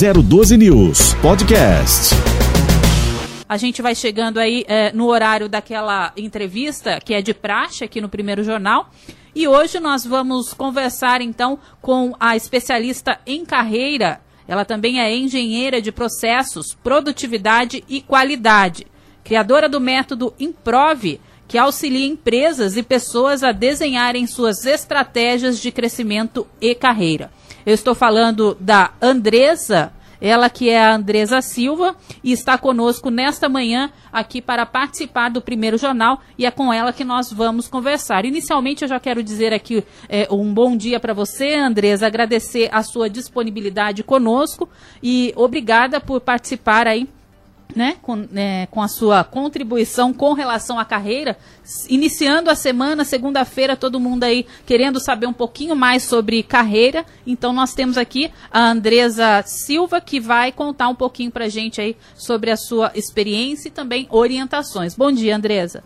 012 News Podcast. A gente vai chegando aí é, no horário daquela entrevista que é de praxe aqui no primeiro jornal. E hoje nós vamos conversar então com a especialista em carreira. Ela também é engenheira de processos, produtividade e qualidade, criadora do método Improve, que auxilia empresas e pessoas a desenharem suas estratégias de crescimento e carreira. Eu estou falando da Andresa ela que é a Andresa Silva e está conosco nesta manhã aqui para participar do primeiro jornal e é com ela que nós vamos conversar. Inicialmente eu já quero dizer aqui é, um bom dia para você, Andresa, agradecer a sua disponibilidade conosco e obrigada por participar aí né, com, é, com a sua contribuição com relação à carreira, iniciando a semana, segunda-feira, todo mundo aí querendo saber um pouquinho mais sobre carreira. Então nós temos aqui a Andresa Silva que vai contar um pouquinho para a gente aí sobre a sua experiência e também orientações. Bom dia, Andresa.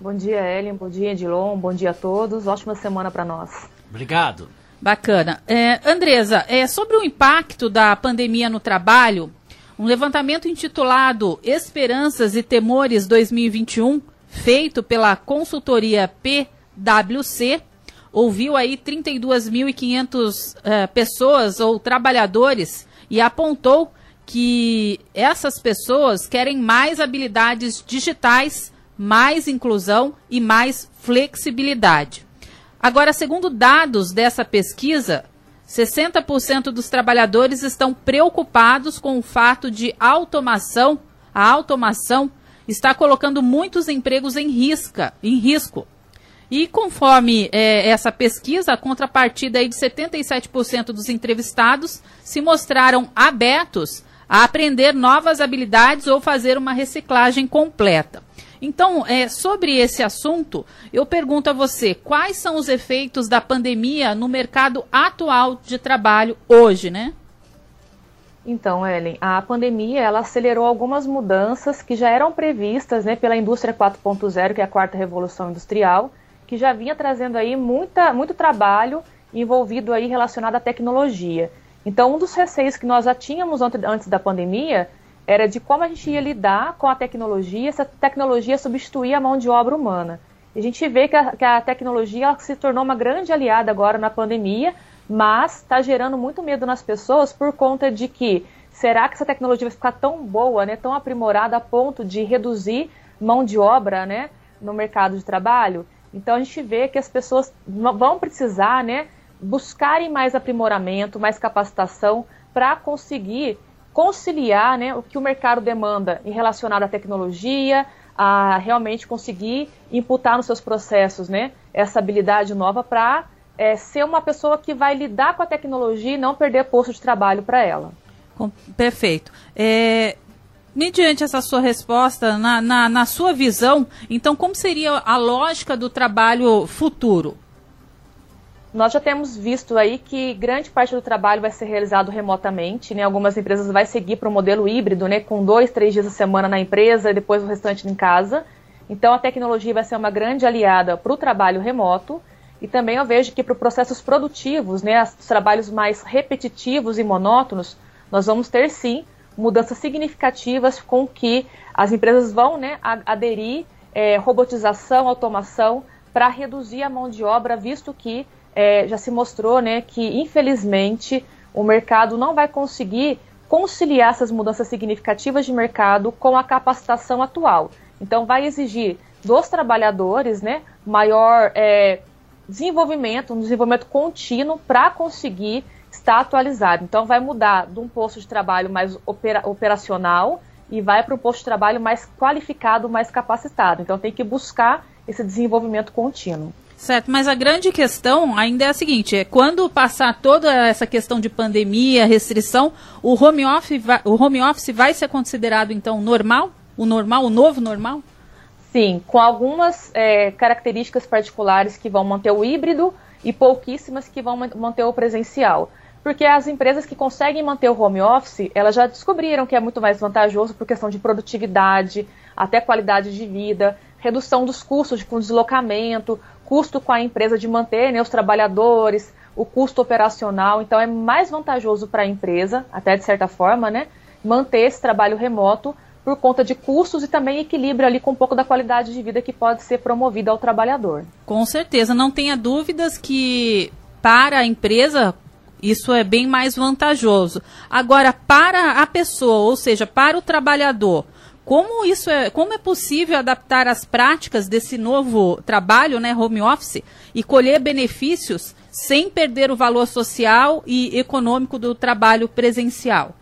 Bom dia, Ellen. Bom dia, Edilon. Bom dia a todos. Ótima semana para nós. Obrigado. Bacana. É, Andresa, é, sobre o impacto da pandemia no trabalho, um levantamento intitulado Esperanças e Temores 2021, feito pela consultoria PwC, ouviu aí 32.500 uh, eh, pessoas ou trabalhadores e apontou que essas pessoas querem mais habilidades digitais, mais inclusão e mais flexibilidade. Agora, segundo dados dessa pesquisa, 60% dos trabalhadores estão preocupados com o fato de automação, a automação está colocando muitos empregos em, risca, em risco. E conforme é, essa pesquisa, a contrapartida de 77% dos entrevistados se mostraram abertos a aprender novas habilidades ou fazer uma reciclagem completa. Então, é, sobre esse assunto, eu pergunto a você, quais são os efeitos da pandemia no mercado atual de trabalho hoje, né? Então, Ellen, a pandemia ela acelerou algumas mudanças que já eram previstas né, pela indústria 4.0, que é a quarta revolução industrial, que já vinha trazendo aí muita, muito trabalho envolvido aí relacionado à tecnologia. Então, um dos receios que nós já tínhamos antes da pandemia era de como a gente ia lidar com a tecnologia, essa tecnologia substituir a mão de obra humana. E a gente vê que a, que a tecnologia se tornou uma grande aliada agora na pandemia, mas está gerando muito medo nas pessoas por conta de que será que essa tecnologia vai ficar tão boa, né, tão aprimorada a ponto de reduzir mão de obra né, no mercado de trabalho? Então a gente vê que as pessoas vão precisar né, buscarem mais aprimoramento, mais capacitação para conseguir conciliar né, o que o mercado demanda em relacionado à tecnologia, a realmente conseguir imputar nos seus processos né, essa habilidade nova para é, ser uma pessoa que vai lidar com a tecnologia e não perder posto de trabalho para ela. Perfeito. É, mediante essa sua resposta, na, na, na sua visão, então como seria a lógica do trabalho futuro? Nós já temos visto aí que grande parte do trabalho vai ser realizado remotamente, né? Algumas empresas vai seguir para o modelo híbrido, né? Com dois, três dias a semana na empresa e depois o restante em casa. Então a tecnologia vai ser uma grande aliada para o trabalho remoto. E também eu vejo que para processos produtivos, né, os trabalhos mais repetitivos e monótonos, nós vamos ter sim mudanças significativas com que as empresas vão né, aderir é, robotização, automação para reduzir a mão de obra, visto que é, já se mostrou né, que, infelizmente, o mercado não vai conseguir conciliar essas mudanças significativas de mercado com a capacitação atual. Então, vai exigir dos trabalhadores né, maior é, desenvolvimento, um desenvolvimento contínuo para conseguir estar atualizado. Então, vai mudar de um posto de trabalho mais opera operacional e vai para um posto de trabalho mais qualificado, mais capacitado. Então, tem que buscar esse desenvolvimento contínuo. Certo, mas a grande questão ainda é a seguinte: é quando passar toda essa questão de pandemia, restrição, o home office vai, o home office vai ser considerado então normal? O normal, o novo normal? Sim, com algumas é, características particulares que vão manter o híbrido e pouquíssimas que vão manter o presencial. Porque as empresas que conseguem manter o home office, elas já descobriram que é muito mais vantajoso por questão de produtividade, até qualidade de vida, redução dos custos com deslocamento, custo com a empresa de manter né, os trabalhadores, o custo operacional, então é mais vantajoso para a empresa, até de certa forma, né, manter esse trabalho remoto por conta de custos e também equilíbrio ali com um pouco da qualidade de vida que pode ser promovida ao trabalhador. Com certeza, não tenha dúvidas que para a empresa isso é bem mais vantajoso. Agora, para a pessoa, ou seja, para o trabalhador, como isso é, como é possível adaptar as práticas desse novo trabalho, né, home office, e colher benefícios sem perder o valor social e econômico do trabalho presencial?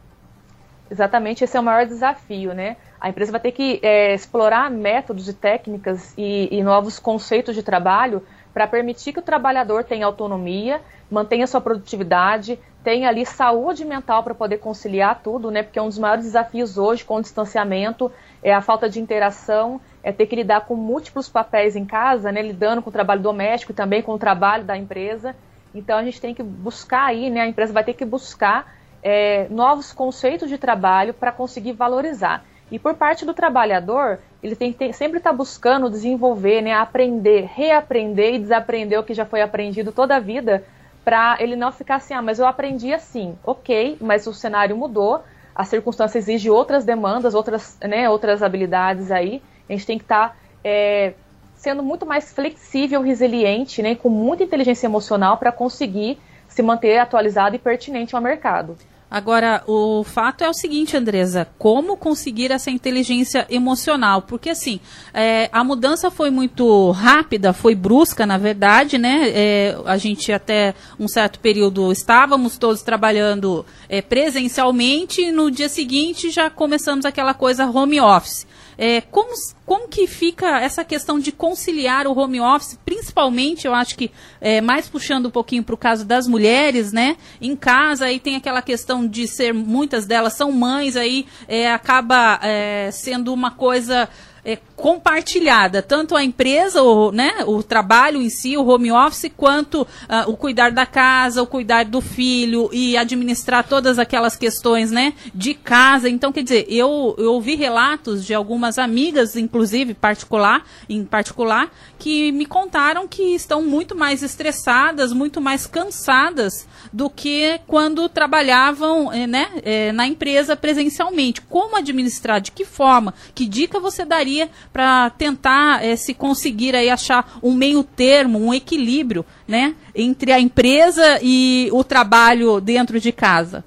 Exatamente, esse é o maior desafio, né? A empresa vai ter que é, explorar métodos e técnicas e, e novos conceitos de trabalho para permitir que o trabalhador tenha autonomia, mantenha sua produtividade, tenha ali saúde mental para poder conciliar tudo, né? Porque um dos maiores desafios hoje com o distanciamento é a falta de interação, é ter que lidar com múltiplos papéis em casa, né? Lidando com o trabalho doméstico e também com o trabalho da empresa. Então a gente tem que buscar aí, né? A empresa vai ter que buscar é, novos conceitos de trabalho para conseguir valorizar. E por parte do trabalhador, ele tem que ter, sempre estar tá buscando desenvolver, né, aprender, reaprender e desaprender o que já foi aprendido toda a vida, para ele não ficar assim, ah, mas eu aprendi assim, ok, mas o cenário mudou, a circunstância exige outras demandas, outras, né, outras habilidades aí, a gente tem que estar tá, é, sendo muito mais flexível, resiliente, né, com muita inteligência emocional para conseguir se manter atualizado e pertinente ao mercado. Agora, o fato é o seguinte, Andresa, como conseguir essa inteligência emocional? Porque, assim, é, a mudança foi muito rápida, foi brusca, na verdade, né? É, a gente até um certo período estávamos todos trabalhando é, presencialmente e no dia seguinte já começamos aquela coisa home office. É, como, como que fica essa questão de conciliar o home office, principalmente, eu acho que é, mais puxando um pouquinho para o caso das mulheres, né? Em casa aí tem aquela questão de ser, muitas delas são mães, aí é, acaba é, sendo uma coisa é, compartilhada, tanto a empresa, o, né, o trabalho em si, o home office, quanto uh, o cuidar da casa, o cuidar do filho e administrar todas aquelas questões né, de casa. Então, quer dizer, eu, eu ouvi relatos de algumas amigas, inclusive particular, em particular, que me contaram que estão muito mais estressadas, muito mais cansadas do que quando trabalhavam eh, né, eh, na empresa presencialmente. Como administrar? De que forma? Que dica você daria para tentar é, se conseguir aí achar um meio termo, um equilíbrio, né, entre a empresa e o trabalho dentro de casa?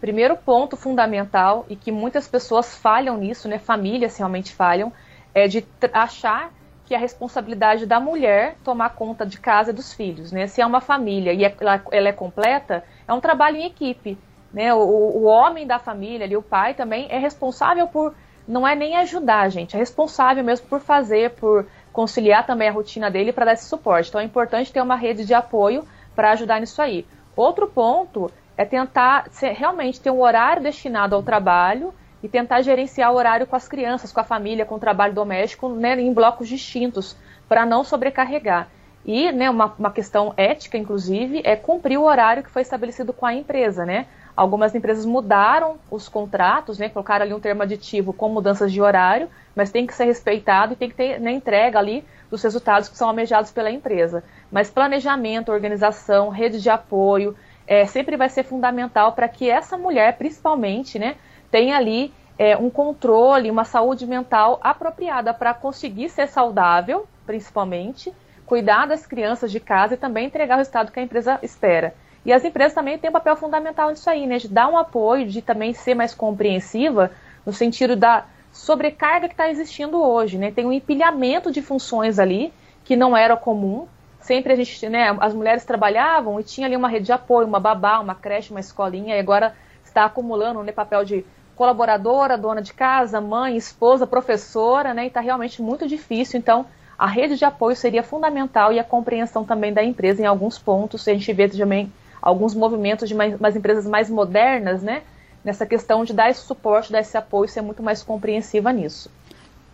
Primeiro ponto fundamental e que muitas pessoas falham nisso, né, famílias realmente falham, é de achar que a responsabilidade da mulher tomar conta de casa e dos filhos, né? Se é uma família e é, ela, ela é completa, é um trabalho em equipe, né? O, o homem da família, ali, o pai também é responsável por não é nem ajudar, gente, é responsável mesmo por fazer, por conciliar também a rotina dele para dar esse suporte. Então é importante ter uma rede de apoio para ajudar nisso aí. Outro ponto é tentar ser, realmente ter um horário destinado ao trabalho e tentar gerenciar o horário com as crianças, com a família, com o trabalho doméstico, né, em blocos distintos, para não sobrecarregar. E né, uma, uma questão ética, inclusive, é cumprir o horário que foi estabelecido com a empresa, né? Algumas empresas mudaram os contratos, né, colocaram ali um termo aditivo com mudanças de horário, mas tem que ser respeitado e tem que ter na né, entrega ali dos resultados que são almejados pela empresa. Mas planejamento, organização, rede de apoio, é, sempre vai ser fundamental para que essa mulher, principalmente, né, tenha ali é, um controle, uma saúde mental apropriada para conseguir ser saudável, principalmente, cuidar das crianças de casa e também entregar o resultado que a empresa espera. E as empresas também têm um papel fundamental nisso aí, né? De dar um apoio, de também ser mais compreensiva no sentido da sobrecarga que está existindo hoje, né? Tem um empilhamento de funções ali que não era comum. Sempre a gente, né? As mulheres trabalhavam e tinha ali uma rede de apoio, uma babá, uma creche, uma escolinha, e agora está acumulando né, papel de colaboradora, dona de casa, mãe, esposa, professora, né? E está realmente muito difícil. Então, a rede de apoio seria fundamental e a compreensão também da empresa em alguns pontos. A gente vê também alguns movimentos de mais, umas empresas mais modernas, né? Nessa questão de dar esse suporte, dar esse apoio, ser muito mais compreensiva nisso.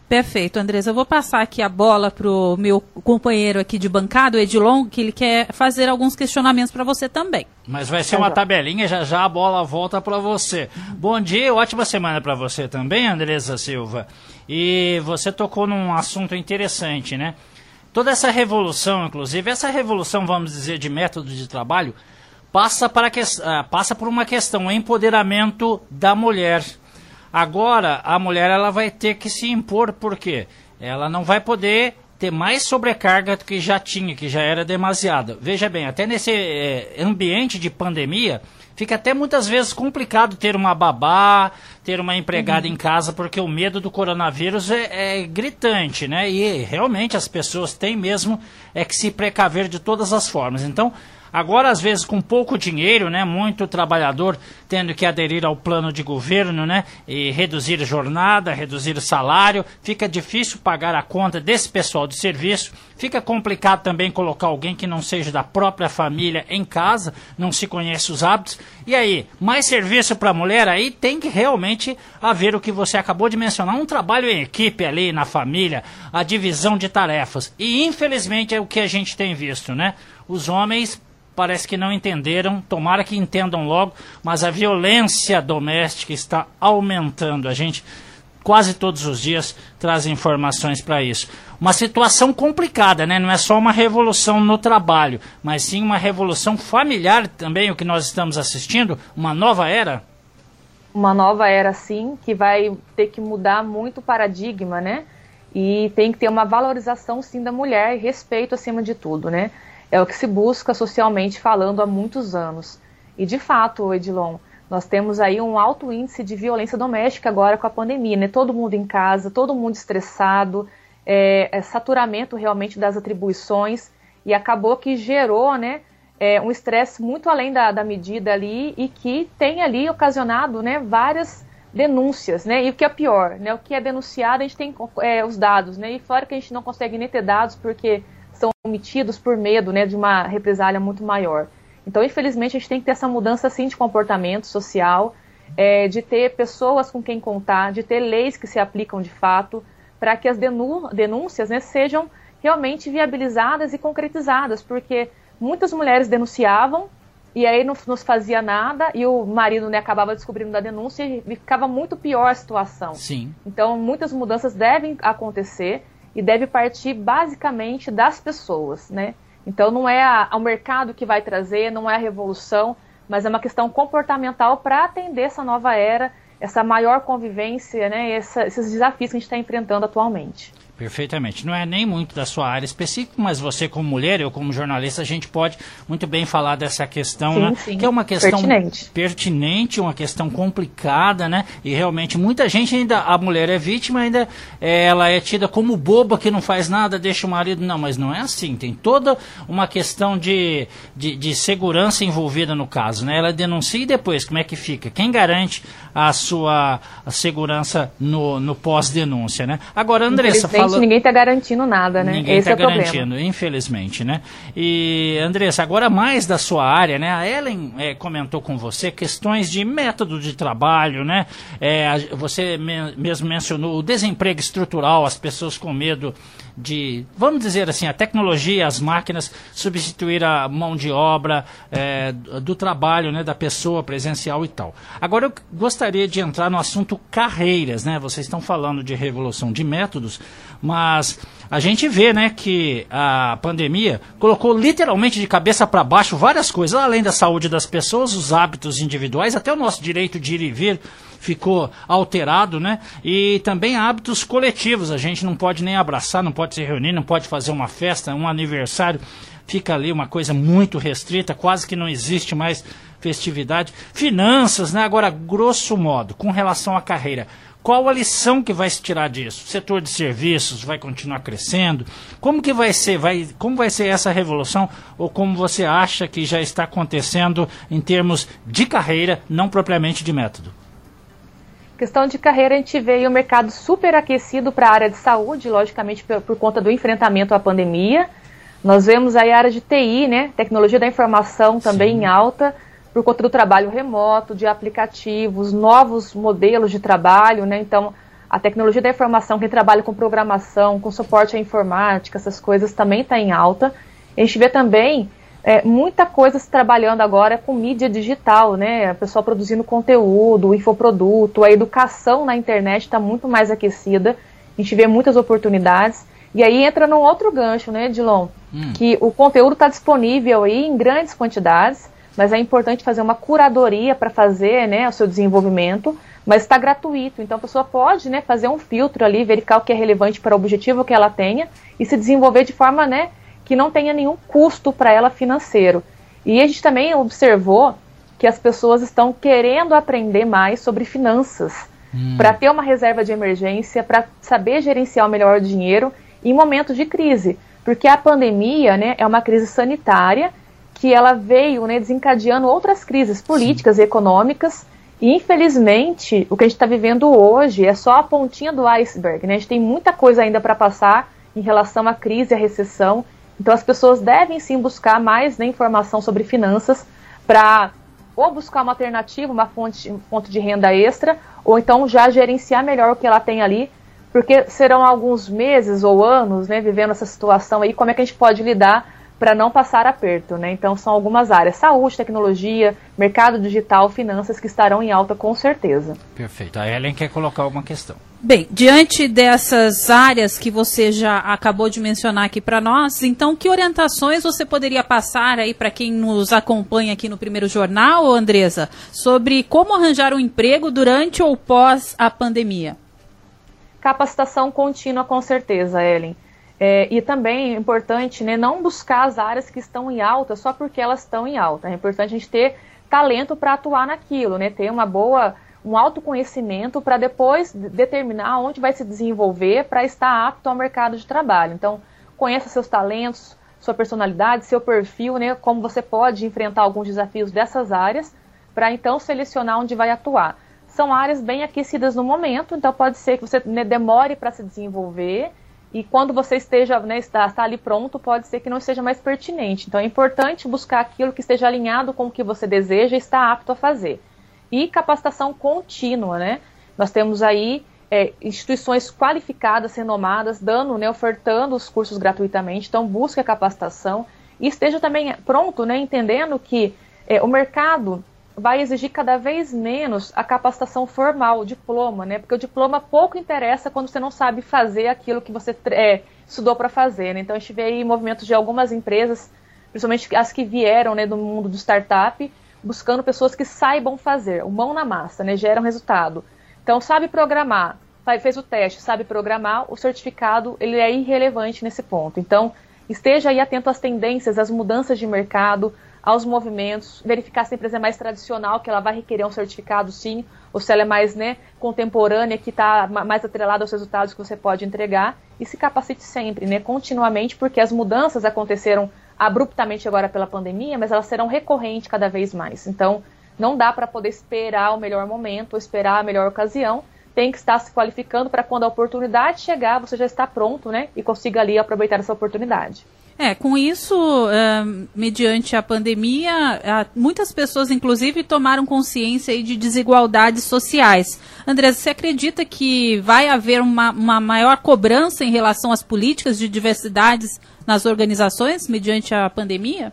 Perfeito, Andresa. Eu vou passar aqui a bola para o meu companheiro aqui de bancada, o Edilon, que ele quer fazer alguns questionamentos para você também. Mas vai ser uma tabelinha, já já a bola volta para você. Bom dia, ótima semana para você também, Andresa Silva. E você tocou num assunto interessante, né? toda essa revolução, inclusive, essa revolução, vamos dizer, de método de trabalho, passa, para que, uh, passa por uma questão, empoderamento da mulher. Agora, a mulher ela vai ter que se impor, por quê? Ela não vai poder ter mais sobrecarga do que já tinha, que já era demasiada. Veja bem, até nesse é, ambiente de pandemia, fica até muitas vezes complicado ter uma babá, ter uma empregada uhum. em casa, porque o medo do coronavírus é, é, gritante, né? E realmente as pessoas têm mesmo é que se precaver de todas as formas. Então, Agora, às vezes, com pouco dinheiro, né, muito trabalhador tendo que aderir ao plano de governo, né, e reduzir jornada, reduzir salário, fica difícil pagar a conta desse pessoal de serviço. Fica complicado também colocar alguém que não seja da própria família em casa, não se conhece os hábitos. E aí, mais serviço para a mulher, aí tem que realmente haver o que você acabou de mencionar, um trabalho em equipe ali na família, a divisão de tarefas. E infelizmente é o que a gente tem visto, né? Os homens parece que não entenderam, tomara que entendam logo, mas a violência doméstica está aumentando. A gente quase todos os dias traz informações para isso. Uma situação complicada, né? Não é só uma revolução no trabalho, mas sim uma revolução familiar também, o que nós estamos assistindo, uma nova era. Uma nova era, sim, que vai ter que mudar muito o paradigma, né? E tem que ter uma valorização, sim, da mulher e respeito acima de tudo, né? é o que se busca socialmente falando há muitos anos. E de fato, Edilon, nós temos aí um alto índice de violência doméstica agora com a pandemia, né? Todo mundo em casa, todo mundo estressado, é, é saturamento realmente das atribuições e acabou que gerou, né, é, um estresse muito além da, da, medida ali e que tem ali ocasionado, né, várias denúncias, né? E o que é pior, né? O que é denunciado a gente tem é, os dados, né? E fora que a gente não consegue nem ter dados porque são omitidos por medo né, de uma represália muito maior. Então, infelizmente, a gente tem que ter essa mudança assim de comportamento social, é, de ter pessoas com quem contar, de ter leis que se aplicam de fato, para que as denúncias né, sejam realmente viabilizadas e concretizadas, porque muitas mulheres denunciavam e aí não nos fazia nada e o marido né, acabava descobrindo da denúncia e ficava muito pior a situação. Sim. Então, muitas mudanças devem acontecer e deve partir basicamente das pessoas, né? Então não é a, o mercado que vai trazer, não é a revolução, mas é uma questão comportamental para atender essa nova era, essa maior convivência, né? Essa, esses desafios que a gente está enfrentando atualmente. Perfeitamente. Não é nem muito da sua área específica, mas você como mulher, eu como jornalista, a gente pode muito bem falar dessa questão, sim, né? Sim. Que é uma questão pertinente. pertinente, uma questão complicada, né? E realmente muita gente ainda, a mulher é vítima, ainda é, ela é tida como boba que não faz nada, deixa o marido. Não, mas não é assim. Tem toda uma questão de, de, de segurança envolvida no caso, né? Ela denuncia e depois, como é que fica? Quem garante a sua segurança no, no pós-denúncia, né? Agora, Andressa, fala... ninguém está garantindo nada, né? Ninguém está é garantindo, problema. infelizmente, né? E, Andressa, agora mais da sua área, né? A Ellen é, comentou com você questões de método de trabalho, né? É, você me, mesmo mencionou o desemprego estrutural, as pessoas com medo de, vamos dizer assim, a tecnologia, as máquinas substituir a mão de obra é, do trabalho, né, da pessoa presencial e tal. Agora eu gostaria de entrar no assunto carreiras, né? Vocês estão falando de revolução de métodos, mas a gente vê, né, que a pandemia colocou literalmente de cabeça para baixo várias coisas, além da saúde das pessoas, os hábitos individuais, até o nosso direito de ir e vir ficou alterado, né? E também hábitos coletivos. A gente não pode nem abraçar, não pode se reunir, não pode fazer uma festa, um aniversário. Fica ali uma coisa muito restrita, quase que não existe mais festividade. Finanças, né? Agora, grosso modo, com relação à carreira. Qual a lição que vai se tirar disso? O setor de serviços vai continuar crescendo? Como que vai ser? Vai, como vai ser essa revolução? Ou como você acha que já está acontecendo em termos de carreira, não propriamente de método? Questão de carreira, a gente vê o mercado super aquecido para a área de saúde, logicamente por, por, conta do enfrentamento à pandemia. Nós vemos aí a área de TI, né, tecnologia da informação também Sim. em alta, por conta do trabalho remoto, de aplicativos, novos modelos de trabalho, né, então a tecnologia da informação, quem trabalha com programação, com suporte à informática, essas coisas também está em alta. A gente vê também é, muita coisa se trabalhando agora com mídia digital, né? A pessoa produzindo conteúdo, infoproduto, a educação na internet está muito mais aquecida. A gente vê muitas oportunidades. E aí entra num outro gancho, né, Dilon? Hum. Que o conteúdo está disponível aí em grandes quantidades, mas é importante fazer uma curadoria para fazer né, o seu desenvolvimento, mas está gratuito. Então a pessoa pode né, fazer um filtro ali, verificar o que é relevante para o objetivo que ela tenha e se desenvolver de forma né, que não tenha nenhum custo para ela financeiro. E a gente também observou que as pessoas estão querendo aprender mais sobre finanças, hum. para ter uma reserva de emergência, para saber gerenciar melhor o dinheiro em momentos de crise, porque a pandemia né, é uma crise sanitária que ela veio né, desencadeando outras crises políticas Sim. e econômicas, e infelizmente o que a gente está vivendo hoje é só a pontinha do iceberg. Né? A gente tem muita coisa ainda para passar em relação à crise à recessão, então as pessoas devem sim buscar mais né, informação sobre finanças para ou buscar uma alternativa, uma fonte, fonte de renda extra, ou então já gerenciar melhor o que ela tem ali porque serão alguns meses ou anos, né, vivendo essa situação aí, como é que a gente pode lidar para não passar aperto, né? Então são algumas áreas: saúde, tecnologia, mercado digital, finanças que estarão em alta com certeza. Perfeito. A Ellen quer colocar uma questão. Bem, diante dessas áreas que você já acabou de mencionar aqui para nós, então que orientações você poderia passar aí para quem nos acompanha aqui no primeiro jornal, Andresa, sobre como arranjar um emprego durante ou pós a pandemia? Capacitação contínua, com certeza, Ellen. É, e também é importante né, não buscar as áreas que estão em alta só porque elas estão em alta. É importante a gente ter talento para atuar naquilo, né, ter uma boa, um autoconhecimento para depois determinar onde vai se desenvolver para estar apto ao mercado de trabalho. Então, conheça seus talentos, sua personalidade, seu perfil, né, como você pode enfrentar alguns desafios dessas áreas para então selecionar onde vai atuar são áreas bem aquecidas no momento, então pode ser que você né, demore para se desenvolver e quando você esteja, né, está, está, ali pronto, pode ser que não seja mais pertinente. Então é importante buscar aquilo que esteja alinhado com o que você deseja e está apto a fazer. E capacitação contínua, né? Nós temos aí é, instituições qualificadas, renomadas, dando, né, ofertando os cursos gratuitamente. Então busque a capacitação e esteja também pronto, né, entendendo que é, o mercado vai exigir cada vez menos a capacitação formal, o diploma, né? Porque o diploma pouco interessa quando você não sabe fazer aquilo que você é, estudou para fazer. Né? Então a gente vê aí movimentos de algumas empresas, principalmente as que vieram né, do mundo do startup, buscando pessoas que saibam fazer, o mão na massa, né? Geram resultado. Então sabe programar, fez o teste, sabe programar, o certificado ele é irrelevante nesse ponto. Então esteja aí atento às tendências, às mudanças de mercado, aos movimentos, verificar se a empresa é mais tradicional, que ela vai requerer um certificado sim, ou se ela é mais né, contemporânea, que está mais atrelada aos resultados que você pode entregar, e se capacite sempre, né, continuamente, porque as mudanças aconteceram abruptamente agora pela pandemia, mas elas serão recorrentes cada vez mais. Então, não dá para poder esperar o melhor momento, ou esperar a melhor ocasião, tem que estar se qualificando para quando a oportunidade chegar, você já está pronto, né, e consiga ali aproveitar essa oportunidade. É, com isso, uh, mediante a pandemia, uh, muitas pessoas, inclusive, tomaram consciência de desigualdades sociais. André, você acredita que vai haver uma, uma maior cobrança em relação às políticas de diversidades nas organizações mediante a pandemia?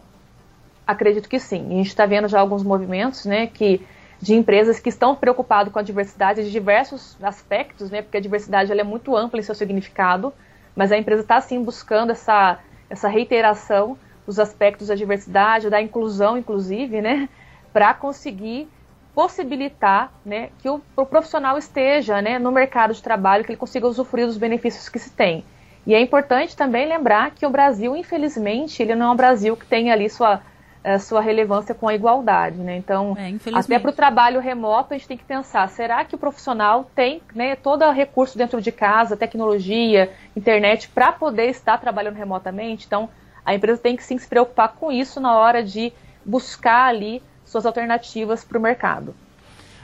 Acredito que sim. A gente está vendo já alguns movimentos, né, que de empresas que estão preocupadas com a diversidade de diversos aspectos, né, porque a diversidade ela é muito ampla em seu significado, mas a empresa está sim buscando essa essa reiteração dos aspectos da diversidade, da inclusão, inclusive, né, para conseguir possibilitar né, que o, o, profissional esteja né, no mercado de trabalho, que ele consiga usufruir dos benefícios que se tem. E é importante também lembrar que o Brasil, infelizmente, ele não é um Brasil que tem ali sua a sua relevância com a igualdade, né? Então, é, até para o trabalho remoto, a gente tem que pensar, será que o profissional tem né, todo o recurso dentro de casa, tecnologia, internet, para poder estar trabalhando remotamente? Então, a empresa tem que sim se preocupar com isso na hora de buscar ali suas alternativas para o mercado.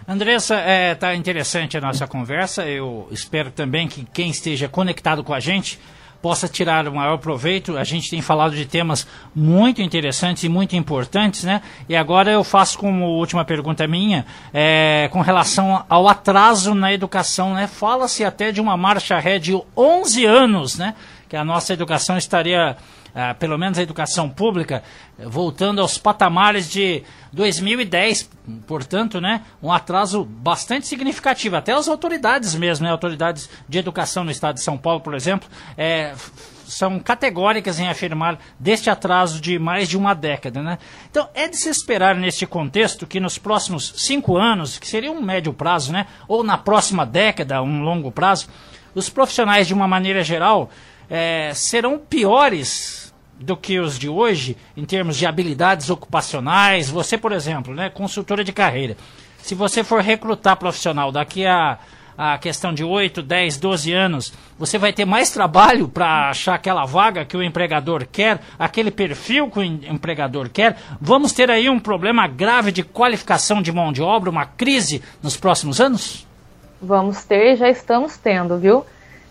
Andressa, está é, tá interessante a nossa conversa. Eu espero também que quem esteja conectado com a gente possa tirar o maior proveito. A gente tem falado de temas muito interessantes e muito importantes, né? E agora eu faço como última pergunta minha, é, com relação ao atraso na educação, né? Fala-se até de uma marcha ré de 11 anos, né? Que a nossa educação estaria ah, pelo menos a educação pública, voltando aos patamares de 2010, portanto, né, um atraso bastante significativo. Até as autoridades mesmo, né, autoridades de educação no estado de São Paulo, por exemplo, é, são categóricas em afirmar deste atraso de mais de uma década. Né? Então, é de se esperar neste contexto que nos próximos cinco anos, que seria um médio prazo, né? ou na próxima década, um longo prazo, os profissionais, de uma maneira geral, é, serão piores do que os de hoje em termos de habilidades ocupacionais. Você, por exemplo, né, consultora de carreira, se você for recrutar profissional daqui a a questão de 8, 10, 12 anos, você vai ter mais trabalho para achar aquela vaga que o empregador quer, aquele perfil que o empregador quer. Vamos ter aí um problema grave de qualificação de mão de obra, uma crise nos próximos anos? Vamos ter, já estamos tendo, viu?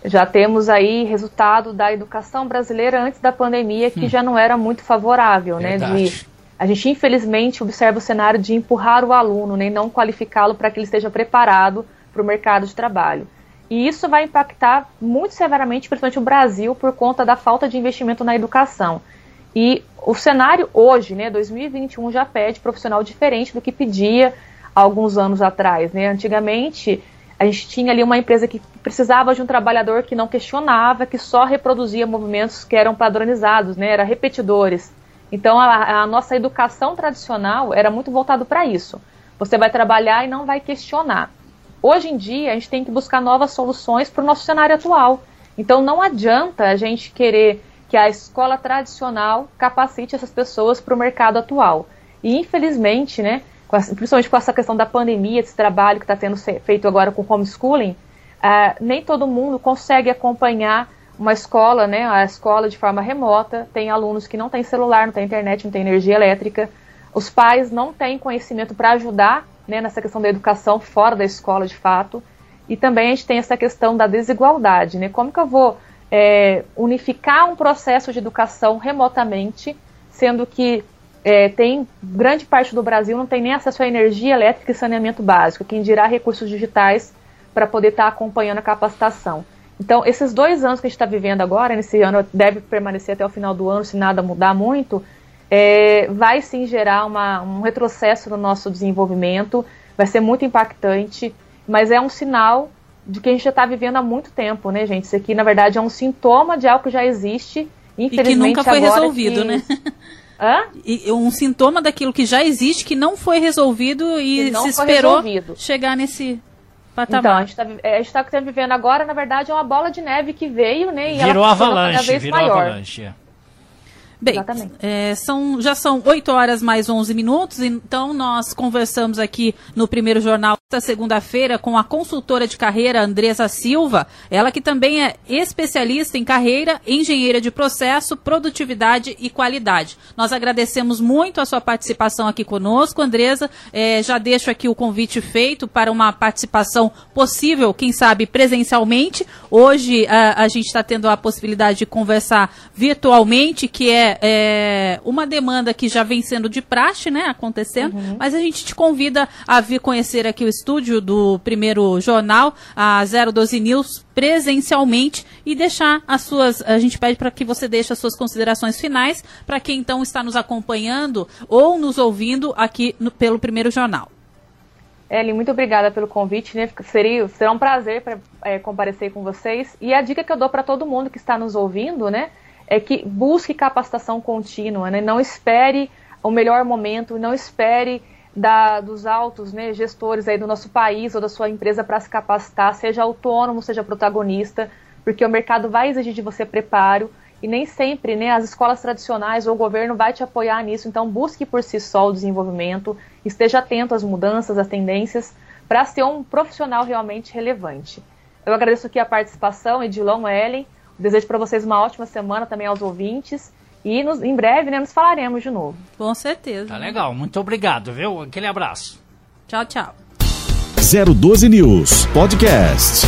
Já temos aí resultado da educação brasileira antes da pandemia, que hum. já não era muito favorável, Verdade. né? De, a gente, infelizmente, observa o cenário de empurrar o aluno, né, e não qualificá-lo para que ele esteja preparado para o mercado de trabalho. E isso vai impactar muito severamente, principalmente o Brasil, por conta da falta de investimento na educação. E o cenário hoje, né, 2021, já pede profissional diferente do que pedia alguns anos atrás. Né? Antigamente, a gente tinha ali uma empresa que precisava de um trabalhador que não questionava, que só reproduzia movimentos que eram padronizados, né, era repetidores. Então, a, a nossa educação tradicional era muito voltado para isso. Você vai trabalhar e não vai questionar. Hoje em dia, a gente tem que buscar novas soluções para o nosso cenário atual. Então, não adianta a gente querer que a escola tradicional capacite essas pessoas para o mercado atual. E, infelizmente, né, principalmente com essa questão da pandemia, desse trabalho que está sendo feito agora com homeschooling, uh, nem todo mundo consegue acompanhar uma escola, né, a escola de forma remota. Tem alunos que não têm celular, não têm internet, não têm energia elétrica. Os pais não têm conhecimento para ajudar né, nessa questão da educação fora da escola, de fato. E também a gente tem essa questão da desigualdade, né? Como que eu vou é, unificar um processo de educação remotamente, sendo que é, tem grande parte do Brasil não tem nem acesso à energia elétrica e saneamento básico, quem dirá recursos digitais para poder estar tá acompanhando a capacitação. Então, esses dois anos que a gente está vivendo agora, nesse ano deve permanecer até o final do ano, se nada mudar muito, é, vai sim gerar uma, um retrocesso no nosso desenvolvimento, vai ser muito impactante, mas é um sinal de que a gente já está vivendo há muito tempo, né, gente? Isso aqui, na verdade, é um sintoma de algo que já existe. Infelizmente, e que nunca foi resolvido, que... né? Hã? E um sintoma daquilo que já existe, que não foi resolvido e se esperou resolvido. chegar nesse patamar. Então, a gente está tá vivendo agora, na verdade, é uma bola de neve que veio, né? E virou ela avalanche, cada vez virou maior. avalanche. Bem, é, são, já são 8 horas mais 11 minutos, então nós conversamos aqui no primeiro jornal esta segunda-feira com a consultora de carreira Andresa Silva, ela que também é especialista em carreira, engenheira de processo, produtividade e qualidade. Nós agradecemos muito a sua participação aqui conosco, Andresa. É, já deixo aqui o convite feito para uma participação possível, quem sabe presencialmente. Hoje a, a gente está tendo a possibilidade de conversar virtualmente, que é é, uma demanda que já vem sendo de praxe, né, acontecendo, uhum. mas a gente te convida a vir conhecer aqui o estúdio do primeiro jornal, a 012 News, presencialmente e deixar as suas. A gente pede para que você deixe as suas considerações finais para quem então está nos acompanhando ou nos ouvindo aqui no, pelo primeiro jornal. Eli, muito obrigada pelo convite. Né? Seria, será um prazer para é, comparecer com vocês. E a dica que eu dou para todo mundo que está nos ouvindo, né? É que busque capacitação contínua, né? não espere o melhor momento, não espere da, dos altos né, gestores aí do nosso país ou da sua empresa para se capacitar, seja autônomo, seja protagonista, porque o mercado vai exigir de você preparo e nem sempre né, as escolas tradicionais ou o governo vai te apoiar nisso, então busque por si só o desenvolvimento, esteja atento às mudanças, às tendências, para ser um profissional realmente relevante. Eu agradeço aqui a participação, Edilon Ellen, Desejo para vocês uma ótima semana também aos ouvintes. E nos, em breve, né, nos falaremos de novo. Com certeza. Tá legal. Muito obrigado, viu? Aquele abraço. Tchau, tchau. 012 News Podcast.